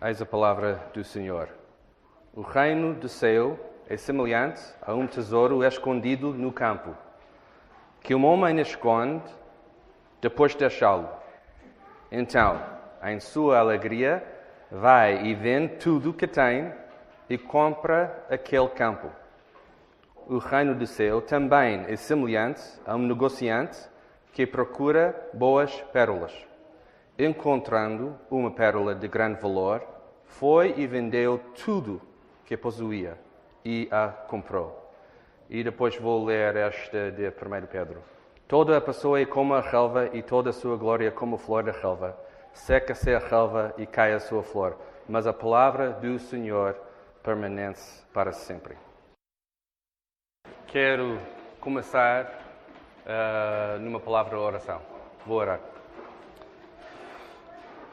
Eis a palavra do Senhor. O reino do céu é semelhante a um tesouro escondido no campo, que um homem esconde depois de achá-lo. Então, em sua alegria, vai e vende tudo o que tem e compra aquele campo. O reino do céu também é semelhante a um negociante que procura boas pérolas. Encontrando uma pérola de grande valor, foi e vendeu tudo que possuía e a comprou. E depois vou ler esta de 1 Pedro. Toda a pessoa é como a relva e toda a sua glória como a flor da relva. Seca-se a relva e cai a sua flor, mas a palavra do Senhor permanece para sempre. Quero começar uh, numa palavra de oração. Vou orar.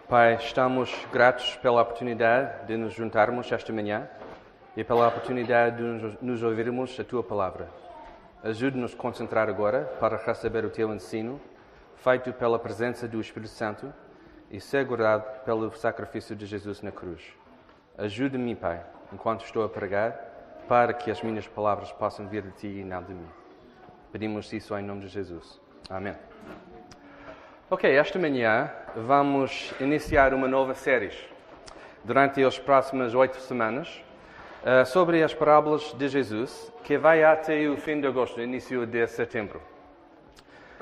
Pai, estamos gratos pela oportunidade de nos juntarmos esta manhã e pela oportunidade de nos ouvirmos a tua palavra. Ajude-nos a concentrar agora para receber o teu ensino, feito pela presença do Espírito Santo e segurado pelo sacrifício de Jesus na cruz. Ajude-me, Pai, enquanto estou a pregar, para que as minhas palavras possam vir de ti e não de mim. Pedimos isso em nome de Jesus. Amém. Ok, esta manhã vamos iniciar uma nova série durante as próximas oito semanas uh, sobre as parábolas de Jesus, que vai até o fim de agosto, início de setembro.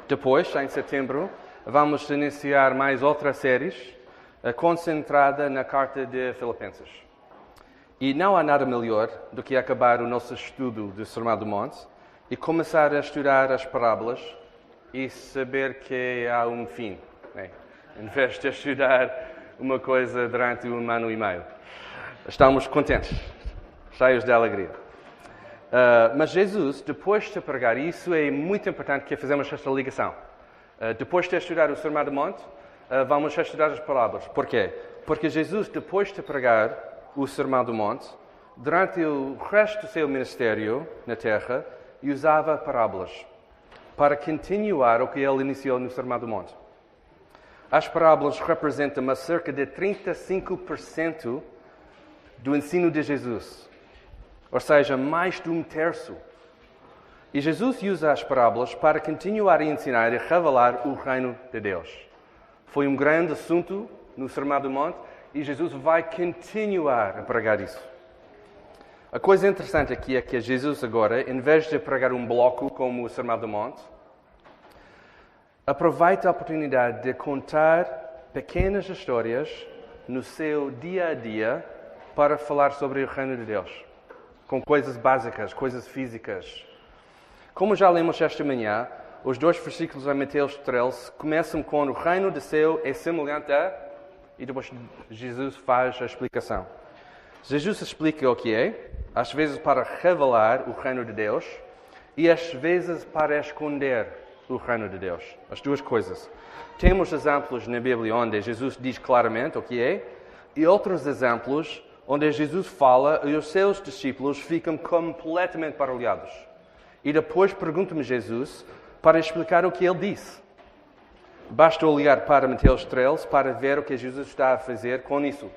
Depois, em setembro, vamos iniciar mais outra série uh, concentrada na carta de Filipenses. E não há nada melhor do que acabar o nosso estudo do Sermão do Monte e começar a estudar as parábolas e saber que há um fim, né? em vez de estudar uma coisa durante um ano e meio. Estamos contentes, cheios de alegria. Uh, mas Jesus, depois de pregar, isso é muito importante que fazemos esta ligação. Uh, depois de estudar o Sermão do Monte, uh, vamos estudar as parábolas. Porquê? Porque Jesus, depois de pregar o Sermão do Monte, durante o resto do seu ministério na terra, usava parábolas para continuar o que ele iniciou no Sermão do Monte. As parábolas representam cerca de 35% do ensino de Jesus, ou seja, mais de um terço. E Jesus usa as parábolas para continuar a ensinar e revelar o reino de Deus. Foi um grande assunto no Sermão do Monte e Jesus vai continuar a pregar isso. A coisa interessante aqui é que Jesus agora, em vez de pregar um bloco como o Sermão do Monte, aproveita a oportunidade de contar pequenas histórias no seu dia a dia para falar sobre o reino de Deus, com coisas básicas, coisas físicas. Como já lemos esta manhã, os dois versículos de Mateus 13 começam com o reino do céu é semelhante a e depois Jesus faz a explicação. Jesus explica o que é, às vezes para revelar o reino de Deus e às vezes para esconder o reino de Deus. As duas coisas. Temos exemplos na Bíblia onde Jesus diz claramente o que é e outros exemplos onde Jesus fala e os seus discípulos ficam completamente barulhados. E depois pergunta-me Jesus para explicar o que ele disse. Basta olhar para Mateus 13 para ver o que Jesus está a fazer com isso.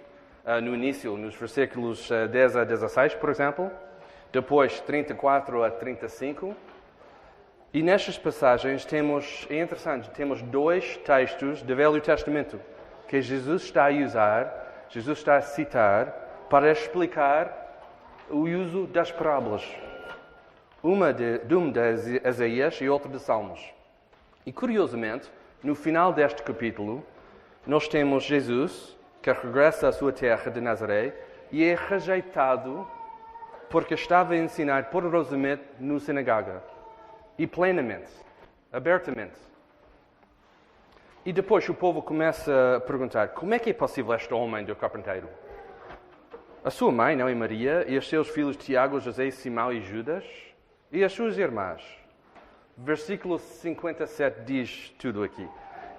Uh, no início, nos versículos 10 ah, a 16, por exemplo, depois 34 a 35. E nestas passagens temos, é interessante, temos dois textos do Velho Testamento que Jesus está a usar, Jesus está a citar para explicar o uso das parábolas. Uma de, de um de Isaías e outra de Salmos. E curiosamente, no final deste capítulo, nós temos Jesus que regressa à sua terra de Nazaré e é rejeitado porque estava a ensinar poderosamente no sinagoga e plenamente, abertamente. E depois o povo começa a perguntar: como é que é possível este homem do carpinteiro? A sua mãe, não é Maria, e os seus filhos Tiago, José, Simão e Judas, e as suas irmãs. Versículo 57 diz tudo aqui.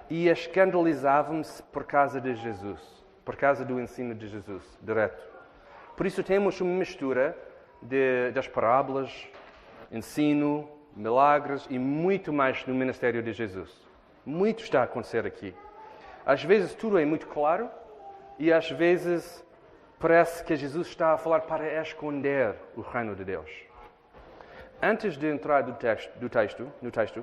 E escandalizavam-se por causa de Jesus por causa do ensino de Jesus, direto. Por isso temos uma mistura de, das parábolas, ensino, milagres e muito mais no ministério de Jesus. Muito está a acontecer aqui. Às vezes tudo é muito claro e às vezes parece que Jesus está a falar para esconder o reino de Deus. Antes de entrar do texto, do texto, no texto,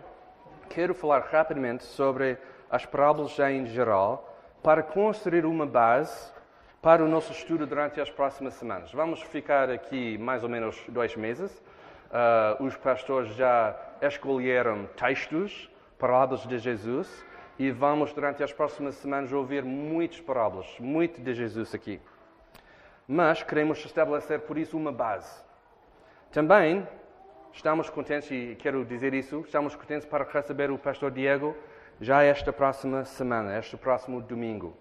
quero falar rapidamente sobre as parábolas em geral para construir uma base para o nosso estudo durante as próximas semanas. Vamos ficar aqui mais ou menos dois meses. Uh, os pastores já escolheram textos, parábolas de Jesus, e vamos durante as próximas semanas ouvir muitas parábolas, muito de Jesus aqui. Mas queremos estabelecer por isso uma base. Também estamos contentes, e quero dizer isso, estamos contentes para receber o pastor Diego já esta próxima semana, este próximo domingo.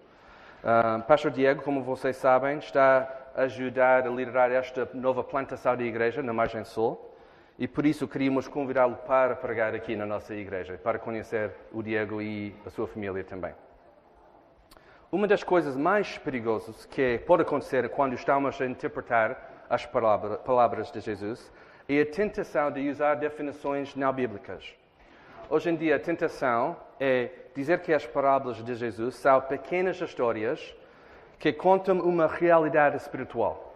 Uh, pastor Diego, como vocês sabem, está a ajudar a liderar esta nova plantação de igreja na Margem Sul. E por isso queríamos convidá-lo para pregar aqui na nossa igreja, para conhecer o Diego e a sua família também. Uma das coisas mais perigosas que pode acontecer quando estamos a interpretar as palavras de Jesus é a tentação de usar definições não bíblicas. Hoje em dia, a tentação é dizer que as parábolas de Jesus são pequenas histórias que contam uma realidade espiritual.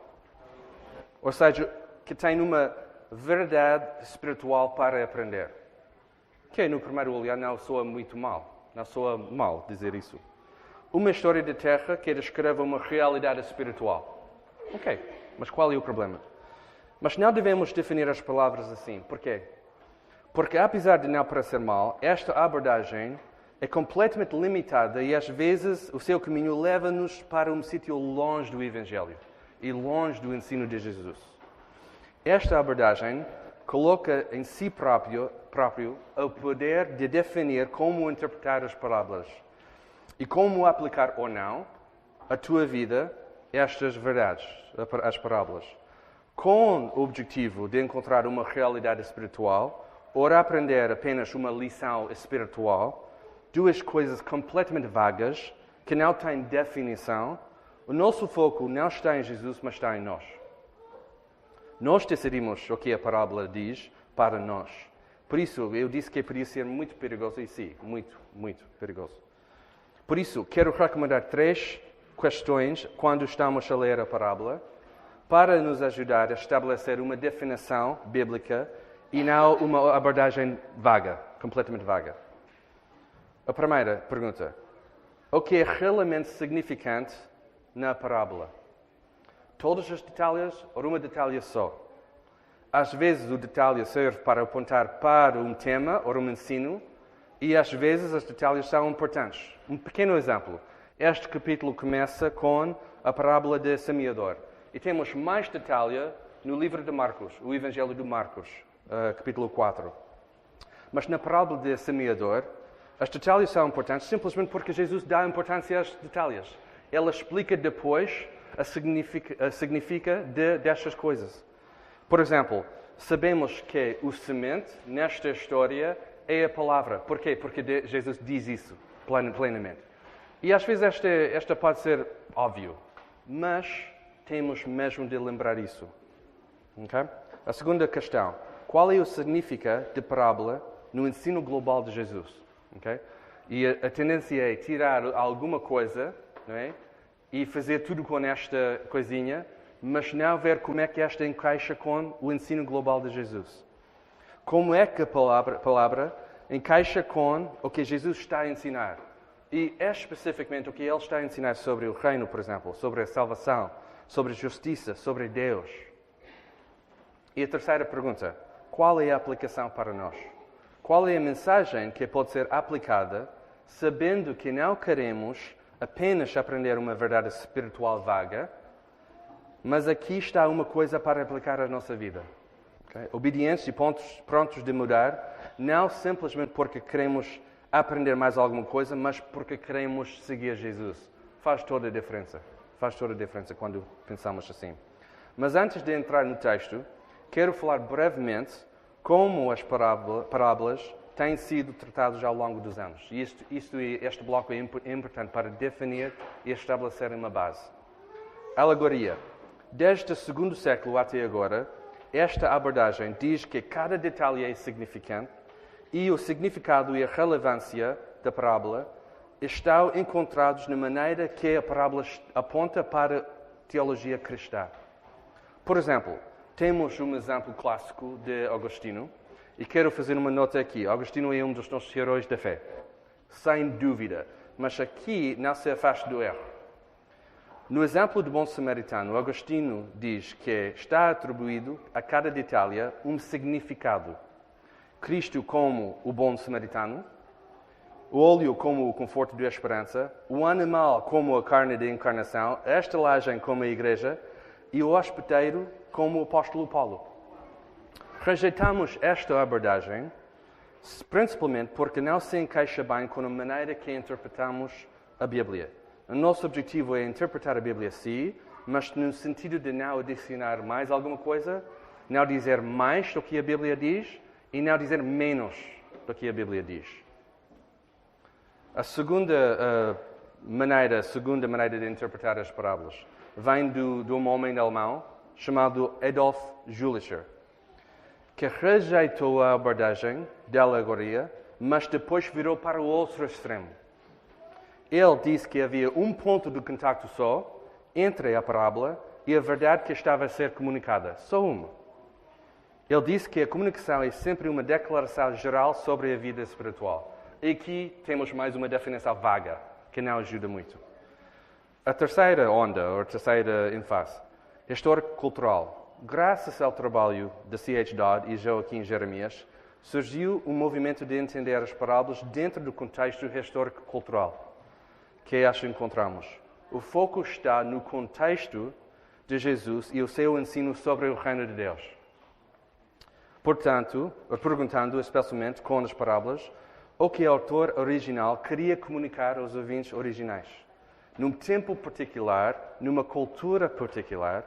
Ou seja, que têm uma verdade espiritual para aprender. Que no primeiro olhar não soa muito mal. Não soa mal dizer isso. Uma história de terra que descreve uma realidade espiritual. Ok, mas qual é o problema? Mas não devemos definir as palavras assim. Por quê? Porque, apesar de não parecer mal, esta abordagem é completamente limitada e, às vezes, o seu caminho leva-nos para um sítio longe do Evangelho e longe do ensino de Jesus. Esta abordagem coloca em si próprio, próprio o poder de definir como interpretar as parábolas e como aplicar ou não a tua vida estas verdades, as parábolas, com o objetivo de encontrar uma realidade espiritual ou aprender apenas uma lição espiritual, duas coisas completamente vagas que não têm definição. O nosso foco não está em Jesus, mas está em nós. Nós decidimos o que a parábola diz para nós. Por isso, eu disse que podia ser muito perigoso, e sim, muito, muito perigoso. Por isso, quero recomendar três questões quando estamos a ler a parábola, para nos ajudar a estabelecer uma definição bíblica e não uma abordagem vaga, completamente vaga. A primeira pergunta: o que é realmente significante na parábola? todos os detalhes ou uma detalhe só. Às vezes o detalhe serve para apontar para um tema ou um ensino e às vezes os detalhes são importantes. Um pequeno exemplo. Este capítulo começa com a parábola de semeador. E temos mais detalhe no livro de Marcos, o Evangelho de Marcos, uh, capítulo 4. Mas na parábola de semeador, os detalhes são importantes simplesmente porque Jesus dá importância aos detalhes. Ele explica depois a significa, a significa de, destas coisas. Por exemplo, sabemos que o semente nesta história é a palavra. Porquê? Porque Jesus diz isso plenamente. E às vezes esta, esta pode ser óbvio, mas temos mesmo de lembrar isso. Okay? A segunda questão: qual é o significado de parábola no ensino global de Jesus? Okay? E a, a tendência é tirar alguma coisa, é? e fazer tudo com esta coisinha, mas não ver como é que esta encaixa com o ensino global de Jesus. Como é que a palavra, palavra encaixa com o que Jesus está a ensinar. E é especificamente o que ele está a ensinar sobre o reino, por exemplo, sobre a salvação, sobre a justiça, sobre Deus. E a terceira pergunta: qual é a aplicação para nós? Qual é a mensagem que pode ser aplicada sabendo que não queremos apenas aprender uma verdade espiritual vaga, mas aqui está uma coisa para aplicar à nossa vida. Okay? Obedientes e pontos, prontos de mudar, não simplesmente porque queremos aprender mais alguma coisa, mas porque queremos seguir Jesus. Faz toda a diferença. Faz toda a diferença quando pensamos assim. Mas antes de entrar no texto, quero falar brevemente como as parábolas têm sido tratados ao longo dos anos. E isto, isto, este bloco é importante para definir e estabelecer uma base. Alegoria. Desde o segundo século até agora, esta abordagem diz que cada detalhe é significante e o significado e a relevância da parábola estão encontrados na maneira que a parábola aponta para teologia cristã. Por exemplo, temos um exemplo clássico de Agostinho e quero fazer uma nota aqui. Agostinho é um dos nossos heróis da fé, sem dúvida, mas aqui não se afasta do erro. No exemplo do bom samaritano, Agostinho diz que está atribuído a cada detalhe um significado. Cristo como o bom samaritano, o óleo como o conforto da esperança, o animal como a carne da encarnação, a estalagem como a igreja e o hospedeiro como o apóstolo Paulo. Rejeitamos esta abordagem principalmente porque não se encaixa bem com a maneira que interpretamos a Bíblia. O nosso objetivo é interpretar a Bíblia sim, mas no sentido de não adicionar mais alguma coisa, não dizer mais do que a Bíblia diz e não dizer menos do que a Bíblia diz. A segunda uh, maneira, segunda maneira de interpretar as parábolas vem do, de um homem alemão chamado Adolf Julicher, que rejeitou a abordagem da alegoria, mas depois virou para o outro extremo. Ele disse que havia um ponto de contacto só entre a parábola e a verdade que estava a ser comunicada, só uma. Ele disse que a comunicação é sempre uma declaração geral sobre a vida espiritual. E aqui temos mais uma definição vaga, que não ajuda muito. A terceira onda, ou a terceira ênfase, histórico-cultural. Graças ao trabalho de C.H. Dodd e Joaquim Jeremias, surgiu um movimento de entender as parábolas dentro do contexto histórico-cultural que acho encontramos. O foco está no contexto de Jesus e o seu ensino sobre o reino de Deus. Portanto, perguntando especialmente com as parábolas, o que o autor original queria comunicar aos ouvintes originais num tempo particular, numa cultura particular,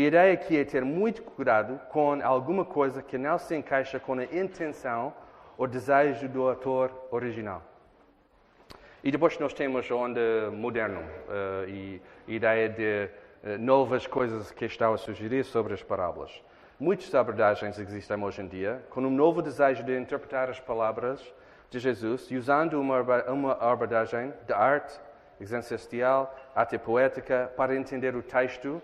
ideia aqui é ter muito cuidado com alguma coisa que não se encaixa com a intenção ou desejo do autor original. E depois nós temos a onda moderno uh, e ideia de uh, novas coisas que estão a sugerir sobre as parábolas. Muitas abordagens existem hoje em dia, com um novo desejo de interpretar as palavras de Jesus, usando uma, uma abordagem de arte existencial, arte poética, para entender o texto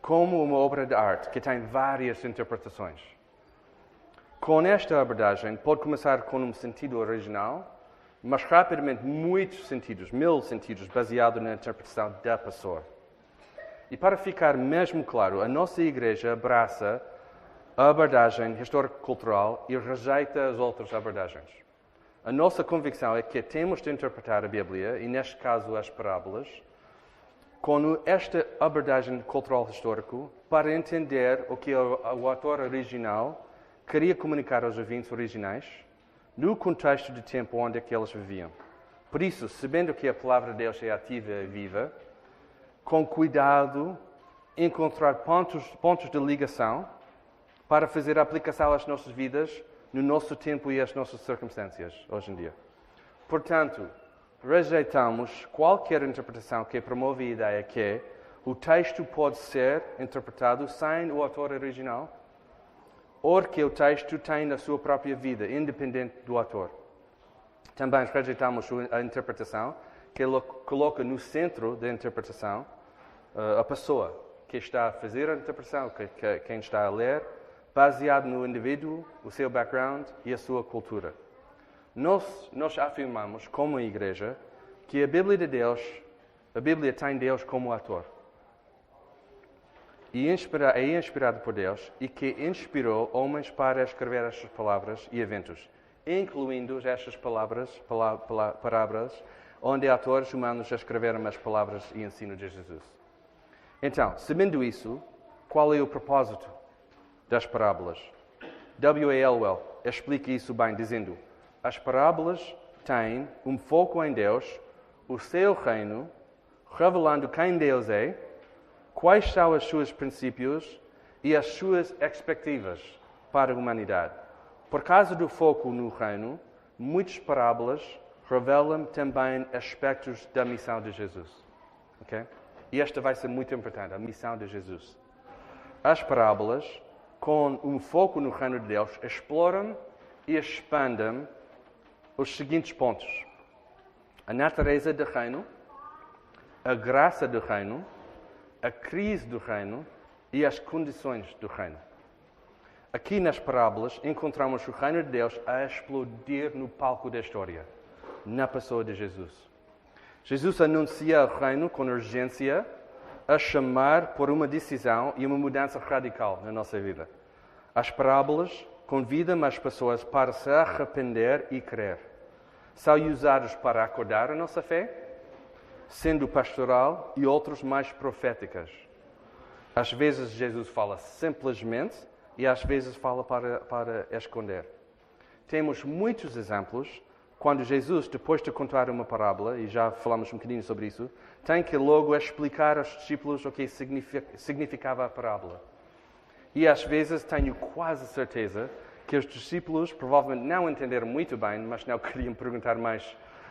como uma obra de arte que tem várias interpretações. Com esta abordagem, pode começar com um sentido original, mas rapidamente muitos sentidos, mil sentidos, baseado na interpretação da pessoa. E para ficar mesmo claro, a nossa igreja abraça a abordagem histórico-cultural e rejeita as outras abordagens. A nossa convicção é que temos de interpretar a Bíblia, e neste caso as parábolas, com esta abordagem cultural histórico para entender o que o, autor original queria comunicar aos ouvintes originais no contexto de tempo onde é eles viviam. Por isso, sabendo que a palavra de Deus é ativa e viva, com cuidado, encontrar pontos, pontos de ligação para fazer aplicação às nossas vidas no nosso tempo e às nossas circunstâncias hoje em dia. Portanto, rejeitamos qualquer interpretação que promove a ideia que o texto pode ser interpretado sem o autor original ou que o texto tem a sua própria vida, independente do autor. Também rejeitamos a interpretação que coloca no centro da interpretação uh, a pessoa que está a fazer a interpretação, que, que, quem está a ler, baseado no indivíduo, o seu background e a sua cultura. Nós, nós afirmamos, como igreja, que a Bíblia de Deus, a Bíblia tem Deus como ator. E inspira, é inspirado por Deus e que inspirou homens para escrever estas palavras e eventos, incluindo estas palavras, palavras onde atores humanos escreveram as palavras e ensino de Jesus. Então, sabendo isso, qual é o propósito das parábolas. W. A. Elwell explica isso bem, dizendo: as parábolas têm um foco em Deus, o seu reino, revelando quem Deus é, quais são os seus princípios e as suas expectativas para a humanidade. Por causa do foco no reino, muitas parábolas revelam também aspectos da missão de Jesus. Okay? E esta vai ser muito importante, a missão de Jesus. As parábolas com um foco no reino de Deus, exploram e expandem os seguintes pontos: a natureza do reino, a graça do reino, a crise do reino e as condições do reino. Aqui nas parábolas encontramos o reino de Deus a explodir no palco da história, na pessoa de Jesus. Jesus anuncia o reino com urgência, a chamar por uma decisão e uma mudança radical na nossa vida. As parábolas convidam as pessoas para se arrepender e crer. São usados para acordar a nossa fé, sendo pastoral e outros mais proféticas. Às vezes Jesus fala simplesmente e às vezes fala para, para esconder. Temos muitos exemplos quando Jesus, depois de contar uma parábola, e já falamos um bocadinho sobre isso, tem que logo explicar aos discípulos o que significava a parábola. E às vezes tenho quase certeza que os discípulos provavelmente não entenderam muito bem, mas não queriam perguntar mais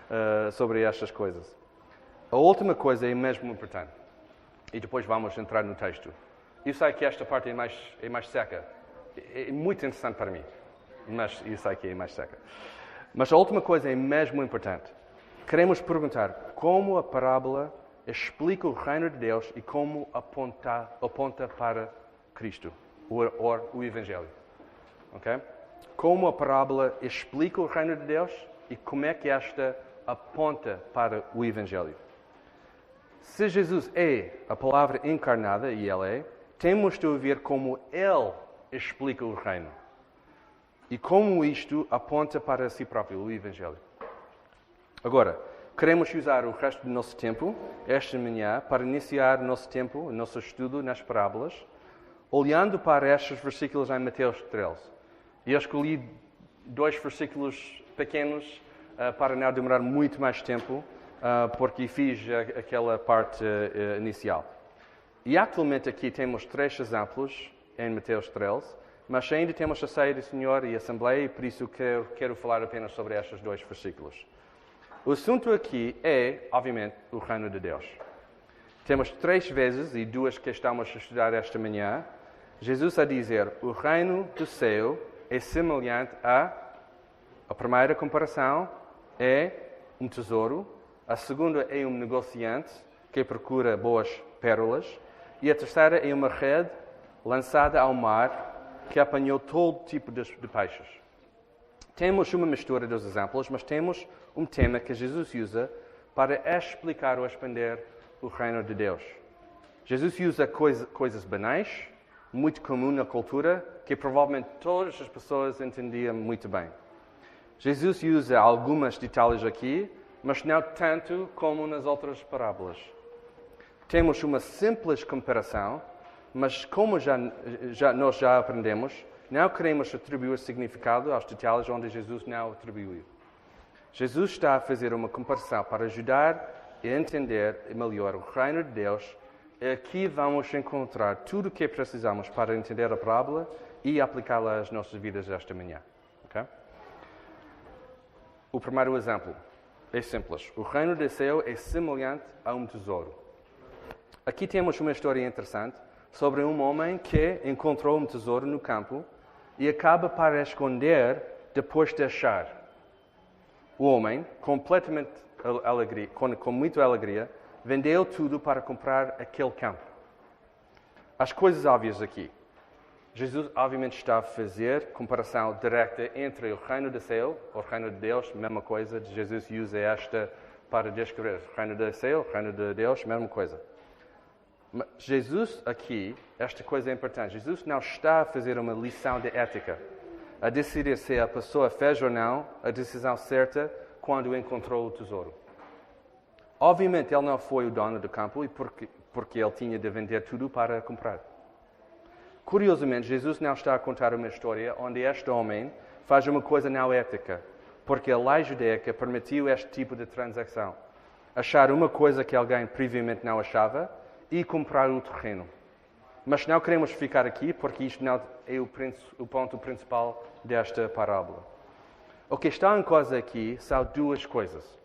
uh, sobre estas coisas. A última coisa é mesmo importante. E depois vamos entrar no texto. Eu sei que esta parte é mais, é mais seca, é muito interessante para mim, mas eu sei que é mais seca. Mas a última coisa é mesmo importante. Queremos perguntar como a parábola explica o reino de Deus e como aponta, aponta para Cristo, ou o Evangelho. Okay? Como a parábola explica o reino de Deus e como é que esta aponta para o Evangelho. Se Jesus é a palavra encarnada, e Ele é, temos de ouvir como Ele explica o reino. E como isto aponta para si próprio, o Evangelho. Agora, queremos usar o resto do nosso tempo, esta manhã, para iniciar o nosso tempo, o nosso estudo nas parábolas, olhando para estes versículos em Mateus 13. E eu escolhi dois versículos pequenos uh, para não demorar muito mais tempo, uh, porque fiz aquela parte uh, inicial. E atualmente aqui temos três exemplos em Mateus 13, mas ainda temos a ceia do Senhor e a Assembleia, e por isso quero, quero falar apenas sobre estes dois versículos. O assunto aqui é, obviamente, o reino de Deus. Temos três vezes, e duas que estamos a estudar esta manhã, Jesus a dizer: o reino do céu é semelhante a. A primeira comparação é um tesouro, a segunda é um negociante que procura boas pérolas, e a terceira é uma rede lançada ao mar que apanhou todo tipo de, de peixes. Temos uma mistura dos exemplos, mas temos um tema que Jesus usa para explicar ou expandir o reino de Deus. Jesus usa coisa, coisas banais, muito comum na cultura, que provavelmente todas as pessoas entendiam muito bem. Jesus usa algumas detalhes aqui, mas não tanto como nas outras parábolas. Temos uma simples comparação mas como já, já, nós já aprendemos, não queremos atribuir significado aos detalhes onde Jesus não atribuiu. Jesus está a fazer uma comparação para ajudar a entender melhor o reino de Deus. E aqui vamos encontrar tudo o que precisamos para entender a parábola e aplicá-la às nossas vidas esta manhã. Okay? O primeiro exemplo é simples. O reino do céu é semelhante a um tesouro. Aqui temos uma história interessante sobre um homem que encontrou um tesouro no campo e acaba para esconder depois de achar. O homem, completamente alegria, com, com muita alegria, vendeu tudo para comprar aquele campo. As coisas óbvias aqui. Jesus, obviamente, está a fazer comparação direta entre o reino do céu, o reino de Deus, mesma coisa. Jesus usa esta para descrever o reino do céu, o reino de Deus, mesma coisa. Jesus aqui, esta coisa é importante. Jesus não está a fazer uma lição de ética, a decidir se a pessoa fez ou não a decisão certa quando encontrou o tesouro. Obviamente, ele não foi o dono do campo porque, porque ele tinha de vender tudo para comprar. Curiosamente, Jesus não está a contar uma história onde este homem faz uma coisa não ética, porque a lei judaica permitiu este tipo de transação. Achar uma coisa que alguém previamente não achava e comprar o terreno. Mas não queremos ficar aqui porque isto não é o, o ponto principal desta parábola. O que está em causa aqui são duas coisas.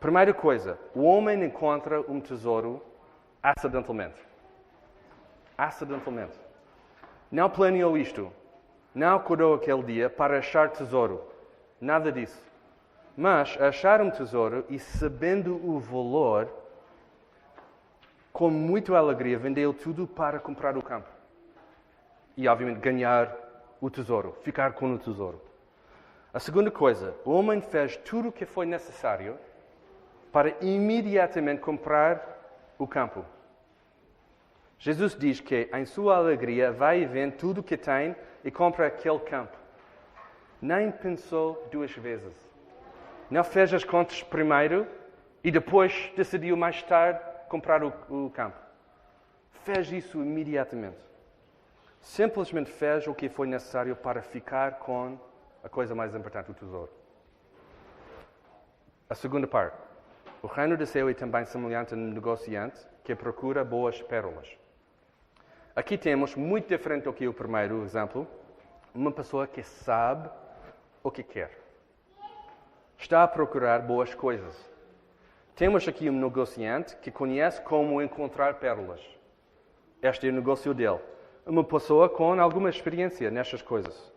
Primeira coisa, o homem encontra um tesouro acidentalmente. Acidentalmente. Não planeou isto. Não acordou aquele dia para achar tesouro. Nada disso. Mas achar um tesouro e sabendo o valor com muita alegria, vendeu tudo para comprar o campo. E, obviamente, ganhar o tesouro, ficar com o tesouro. A segunda coisa, o homem fez tudo o que foi necessário para imediatamente comprar o campo. Jesus diz que, em sua alegria, vai e vende tudo o que tem e compra aquele campo. Nem pensou duas vezes. Não fez as contas primeiro e depois decidiu mais tarde comprar o, o campo. Fez isso imediatamente. Simplesmente fez o que foi necessário para ficar com a coisa mais importante, o tesouro. A segunda parte. O reino do céu é também semelhante a um negociante que procura boas pérolas. Aqui temos, muito diferente do que o primeiro exemplo, uma pessoa que sabe o que quer. Está a procurar boas coisas. Temos aqui um negociante que conhece como encontrar pérolas. Este é o negócio dele. Uma pessoa com alguma experiência nestas coisas.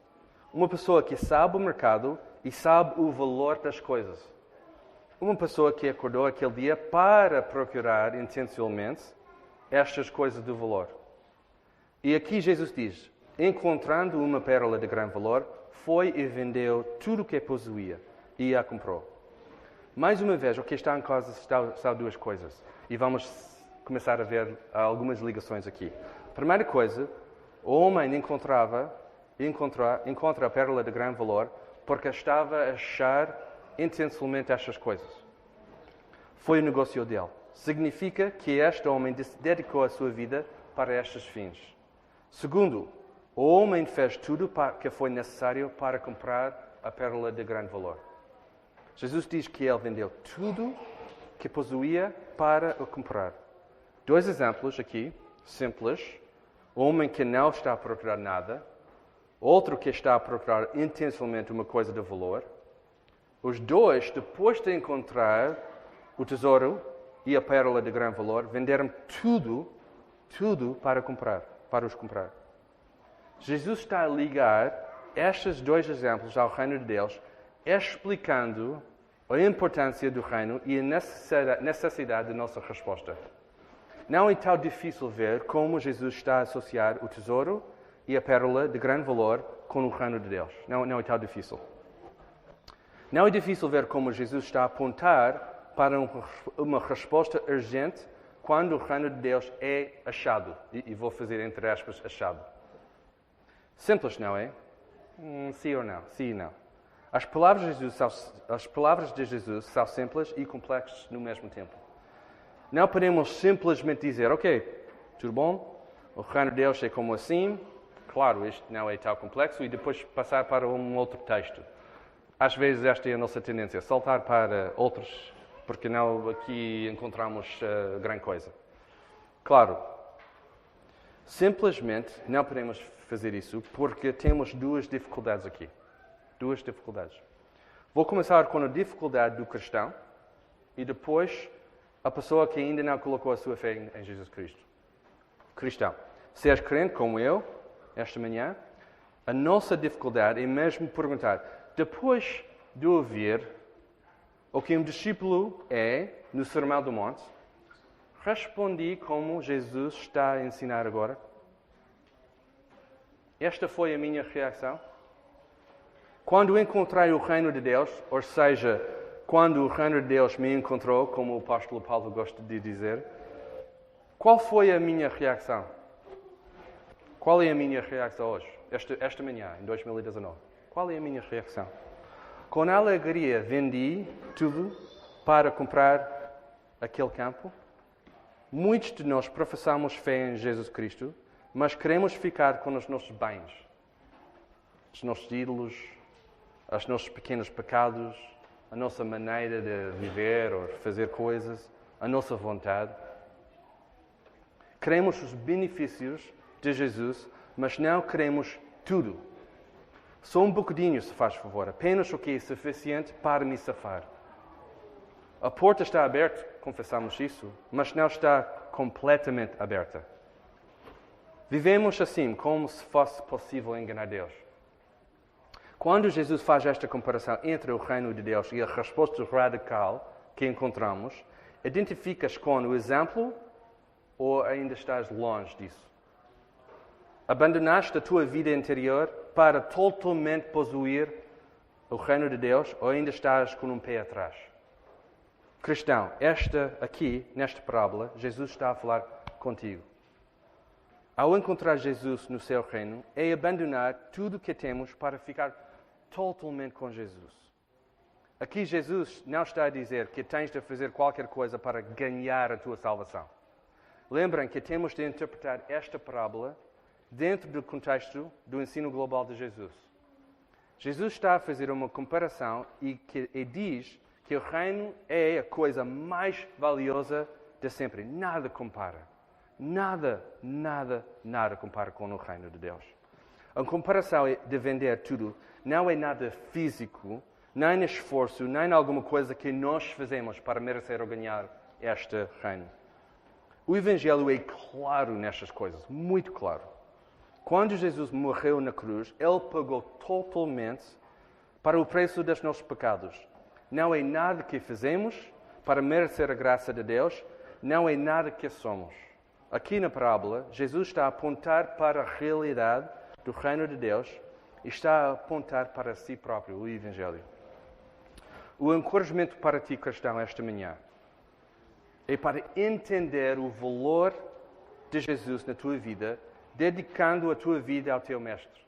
Uma pessoa que sabe o mercado e sabe o valor das coisas. Uma pessoa que acordou aquele dia para procurar intencionalmente estas coisas de valor. E aqui Jesus diz: encontrando uma pérola de grande valor, foi e vendeu tudo o que possuía e a comprou. Mais uma vez, o que está em causa são duas coisas. E vamos começar a ver algumas ligações aqui. Primeira coisa, o homem encontrava, encontra, encontra a pérola de grande valor porque estava a achar intencionalmente estas coisas. Foi o negócio dele. Significa que este homem dedicou a sua vida para estes fins. Segundo, o homem fez tudo que foi necessário para comprar a pérola de grande valor. Jesus diz que ele vendeu tudo que possuía para o comprar. Dois exemplos aqui, simples. Um homem que não está a procurar nada, outro que está a procurar intencionalmente uma coisa de valor. Os dois, depois de encontrar o tesouro e a pérola de grande valor, venderam tudo, tudo para comprar para os comprar. Jesus está a ligar estes dois exemplos ao reino de Deus, explicando a importância do reino e a necessidade da nossa resposta. Não é tão difícil ver como Jesus está a associar o tesouro e a pérola de grande valor com o reino de Deus. Não, não é tão difícil. Não é difícil ver como Jesus está a apontar para uma resposta urgente quando o reino de Deus é achado. E, vou fazer entre aspas achado. Simples, não é? Hum, sim ou não? Sim e não. As palavras, de Jesus são, as palavras de Jesus são simples e complexas no mesmo tempo. Não podemos simplesmente dizer, ok, tudo bom, o reino de Deus é como assim, claro, isto não é tão complexo, e depois passar para um outro texto. Às vezes esta é a nossa tendência, saltar para outros porque não aqui encontramos uh, grande coisa. Claro, simplesmente não podemos fazer isso porque temos duas dificuldades aqui. Duas dificuldades. Vou começar com a dificuldade do cristão e depois a pessoa que ainda não colocou a sua fé em Jesus Cristo. Cristão. Se és crente como eu, esta manhã, a nossa dificuldade é mesmo perguntar, depois de ouvir o que um discípulo é no Sermão do Monte, respondi como Jesus está a ensinar agora. Esta foi a minha reação. Quando encontrei o reino de Deus, ou seja, quando o reino de Deus me encontrou, como o apóstolo Paulo gosta de dizer, qual foi a minha reação? Qual é a minha reação hoje, esta, esta manhã, em 2019? Qual é a minha reação? Com alegria vendi tudo para comprar aquele campo. Muitos de nós professamos fé em Jesus Cristo, mas queremos ficar com os nossos bens, os nossos ídolos, os nossos pequenos pecados, a nossa maneira de viver ou fazer coisas, a nossa vontade. Queremos os benefícios de Jesus, mas não queremos tudo. Só um bocadinho, se faz favor, apenas o que é suficiente para me safar. A porta está aberta, confessamos isso, mas não está completamente aberta. Vivemos assim, como se fosse possível enganar Deus. Quando Jesus faz esta comparação entre o reino de Deus e a resposta radical que encontramos, identifica-se com o exemplo ou ainda estás longe disso? Abandonaste a tua vida interior para totalmente possuir o reino de Deus ou ainda estás com um pé atrás? Cristão, esta aqui, nesta parábola, Jesus está a falar contigo. Ao encontrar Jesus no seu reino, é abandonar tudo o que temos para ficar totalmente com Jesus. Aqui Jesus não está a dizer que tens de fazer qualquer coisa para ganhar a tua salvação. Lembrem que temos de interpretar esta parábola dentro do contexto do ensino global de Jesus. Jesus está a fazer uma comparação e, que, e diz que o reino é a coisa mais valiosa de sempre. Nada compara. Nada, nada, nada compara com o reino de Deus. A comparação de vender tudo não é nada físico, nem esforço, nem alguma coisa que nós fazemos para merecer ou ganhar este reino. O Evangelho é claro nestas coisas, muito claro. Quando Jesus morreu na cruz, ele pagou totalmente para o preço dos nossos pecados. Não é nada que fazemos para merecer a graça de Deus, não é nada que somos. Aqui na parábola, Jesus está a apontar para a realidade do reino de Deus e está a apontar para si próprio, o Evangelho. O encorajamento para ti, cristão, esta manhã é para entender o valor de Jesus na tua vida, dedicando a tua vida ao teu Mestre.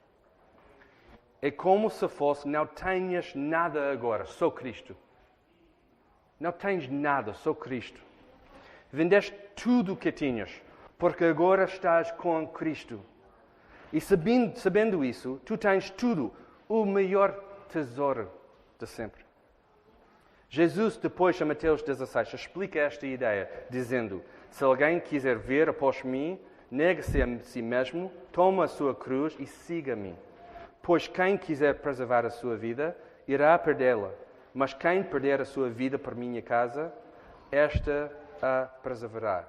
É como se fosse: não tenhas nada agora, só Cristo. Não tens nada, só Cristo. Vendeste tudo o que tinhas, porque agora estás com Cristo. E sabendo, sabendo isso, tu tens tudo, o maior tesouro de sempre. Jesus, depois, em Mateus 16, explica esta ideia, dizendo: Se alguém quiser ver após mim, negue-se a si mesmo, toma a sua cruz e siga-me. Pois quem quiser preservar a sua vida, irá perdê-la. Mas quem perder a sua vida por minha casa, esta a preservará.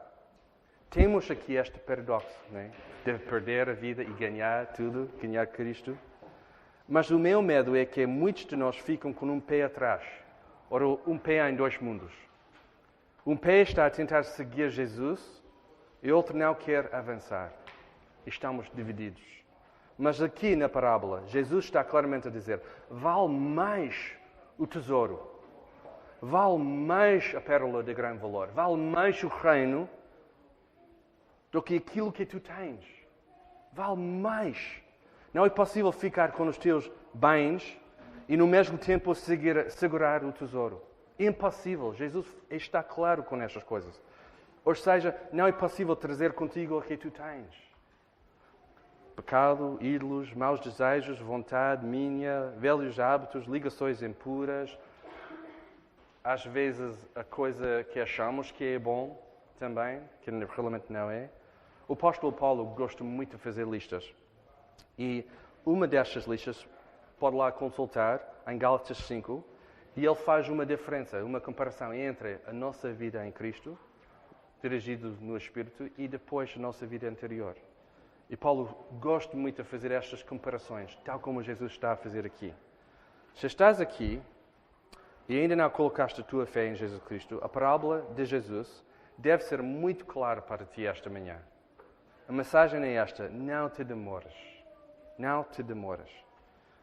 Temos aqui este paradoxo, né? de perder a vida e ganhar tudo, ganhar Cristo. Mas o meu medo é que muitos de nós ficam com um pé atrás Ora, um pé em dois mundos. Um pé está a tentar seguir Jesus e outro não quer avançar. Estamos divididos. Mas aqui na parábola, Jesus está claramente a dizer: vale mais o tesouro, vale mais a pérola de grande valor, vale mais o reino do que aquilo que tu tens. Vale mais. Não é possível ficar com os teus bens e no mesmo tempo segurar o tesouro. Impossível. Jesus está claro com estas coisas. Ou seja, não é possível trazer contigo o que tu tens. Pecado, ídolos, maus desejos, vontade minha, velhos hábitos, ligações impuras. Às vezes a coisa que achamos que é bom também, que realmente não é. O apóstolo Paulo gosta muito de fazer listas. E uma destas listas pode lá consultar em Gálatas 5 e ele faz uma diferença, uma comparação entre a nossa vida em Cristo, dirigido no Espírito, e depois a nossa vida anterior. E Paulo gosta muito de fazer estas comparações, tal como Jesus está a fazer aqui. Se estás aqui e ainda não colocaste a tua fé em Jesus Cristo, a parábola de Jesus deve ser muito clara para ti esta manhã. A mensagem é esta: não te demores. Não te demores.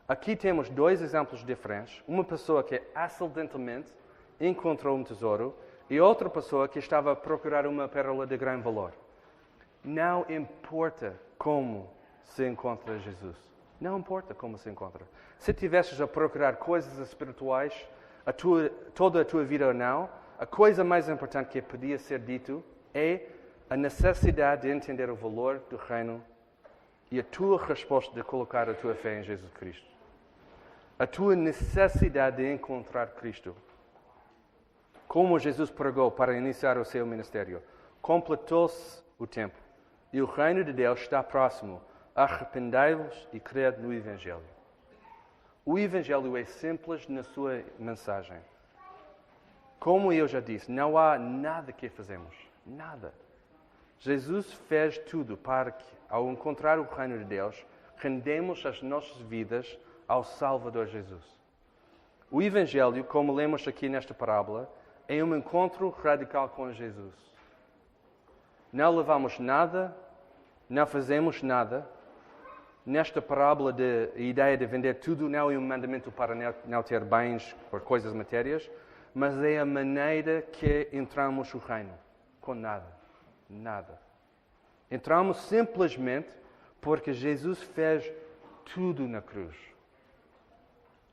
Aqui temos dois exemplos diferentes. Uma pessoa que acidentalmente encontrou um tesouro e outra pessoa que estava a procurar uma pérola de grande valor. Não importa como se encontra Jesus. Não importa como se encontra. Se tivesses a procurar coisas espirituais a tua, toda a tua vida ou não, a coisa mais importante que podia ser dito é a necessidade de entender o valor do reino e a tua resposta de colocar a tua fé em Jesus Cristo a tua necessidade de encontrar Cristo. Como Jesus pregou para iniciar o seu ministério, completou-se o tempo e o reino de Deus está próximo. Arrependei-vos e crede no Evangelho. O Evangelho é simples na sua mensagem. Como eu já disse, não há nada que fazemos. Nada. Jesus fez tudo para que, ao encontrar o reino de Deus, rendemos as nossas vidas ao Salvador Jesus. O Evangelho, como lemos aqui nesta parábola, é um encontro radical com Jesus. não levamos nada, não fazemos nada. Nesta parábola de ideia de vender tudo não é um mandamento para não ter bens ou coisas matérias, mas é a maneira que entramos no reino, com nada, nada. Entramos simplesmente porque Jesus fez tudo na cruz.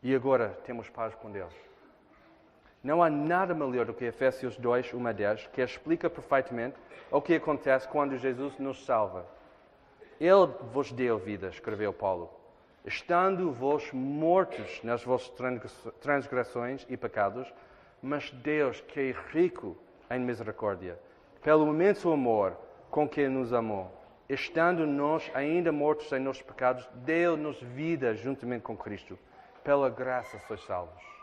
E agora temos paz com Deus. Não há nada melhor do que Efésios 2, 1 a 10, que explica perfeitamente o que acontece quando Jesus nos salva. Ele vos deu vida, escreveu Paulo, estando vós mortos nas vossas transgressões e pecados, mas Deus, que é rico em misericórdia, pelo imenso amor com que nos amou, estando nós ainda mortos em nossos pecados, deu-nos vida juntamente com Cristo. Pela graça sois salvos.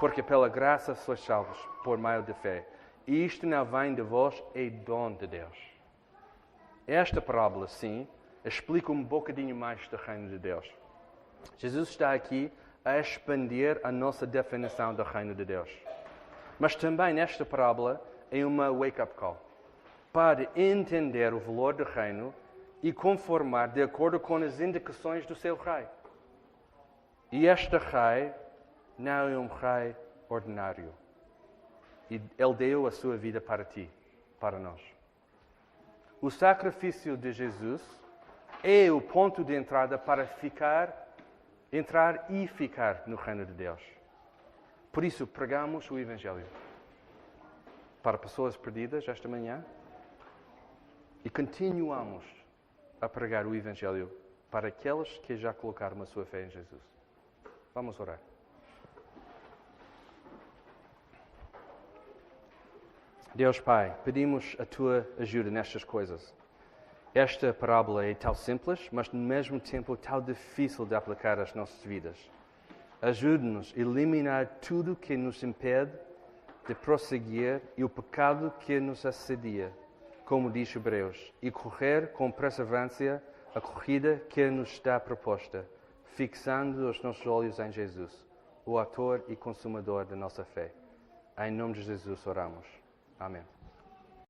Porque pela graça sois salvos, por meio de fé. E isto não vem de vós, é dom de Deus. Esta parábola, sim, explica um bocadinho mais do reino de Deus. Jesus está aqui a expandir a nossa definição do reino de Deus. Mas também nesta parábola é uma wake-up call para entender o valor do reino e conformar de acordo com as indicações do seu rei. E este rei não é um rei ordinário. E ele deu a sua vida para ti, para nós. O sacrifício de Jesus é o ponto de entrada para ficar, entrar e ficar no reino de Deus. Por isso, pregamos o Evangelho para pessoas perdidas esta manhã e continuamos a pregar o Evangelho para aqueles que já colocaram a sua fé em Jesus. Vamos orar. Deus Pai, pedimos a tua ajuda nestas coisas. Esta parábola é tão simples, mas no mesmo tempo tão difícil de aplicar às nossas vidas. Ajude-nos a eliminar tudo que nos impede de prosseguir e o pecado que nos assedia, como diz Hebreus, e correr com perseverança a corrida que nos está proposta, fixando os nossos olhos em Jesus, o autor e consumador da nossa fé. Em nome de Jesus oramos. Amém.